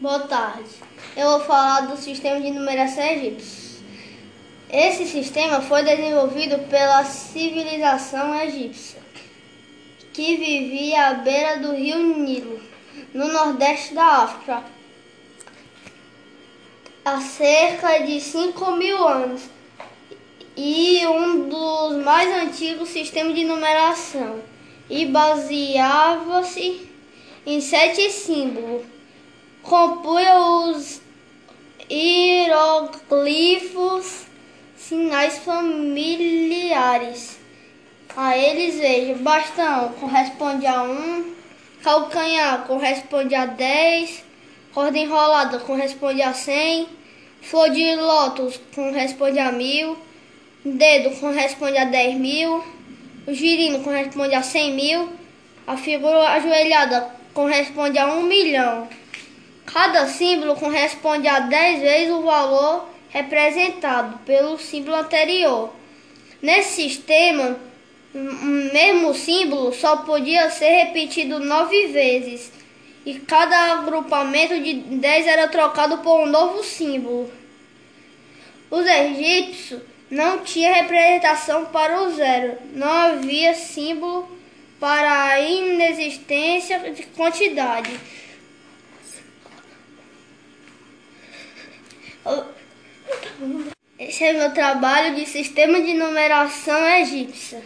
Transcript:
Boa tarde. Eu vou falar do sistema de numeração egípcio. Esse sistema foi desenvolvido pela civilização egípcia, que vivia à beira do rio Nilo, no nordeste da África, há cerca de 5 mil anos, e um dos mais antigos sistemas de numeração, e baseava-se em sete símbolos compunha os hieroglifos, sinais familiares. A eles veja, bastão corresponde a um, calcanhar corresponde a dez, corda enrolada corresponde a cem, flor de lótus corresponde a mil, dedo corresponde a dez mil, o girino corresponde a cem mil, a figura ajoelhada corresponde a um milhão. Cada símbolo corresponde a 10 vezes o valor representado pelo símbolo anterior. Nesse sistema, o mesmo símbolo só podia ser repetido nove vezes e cada agrupamento de 10 era trocado por um novo símbolo. Os egípcios não tinham representação para o zero, não havia símbolo para a inexistência de quantidade. Esse é meu trabalho de sistema de numeração egípcia.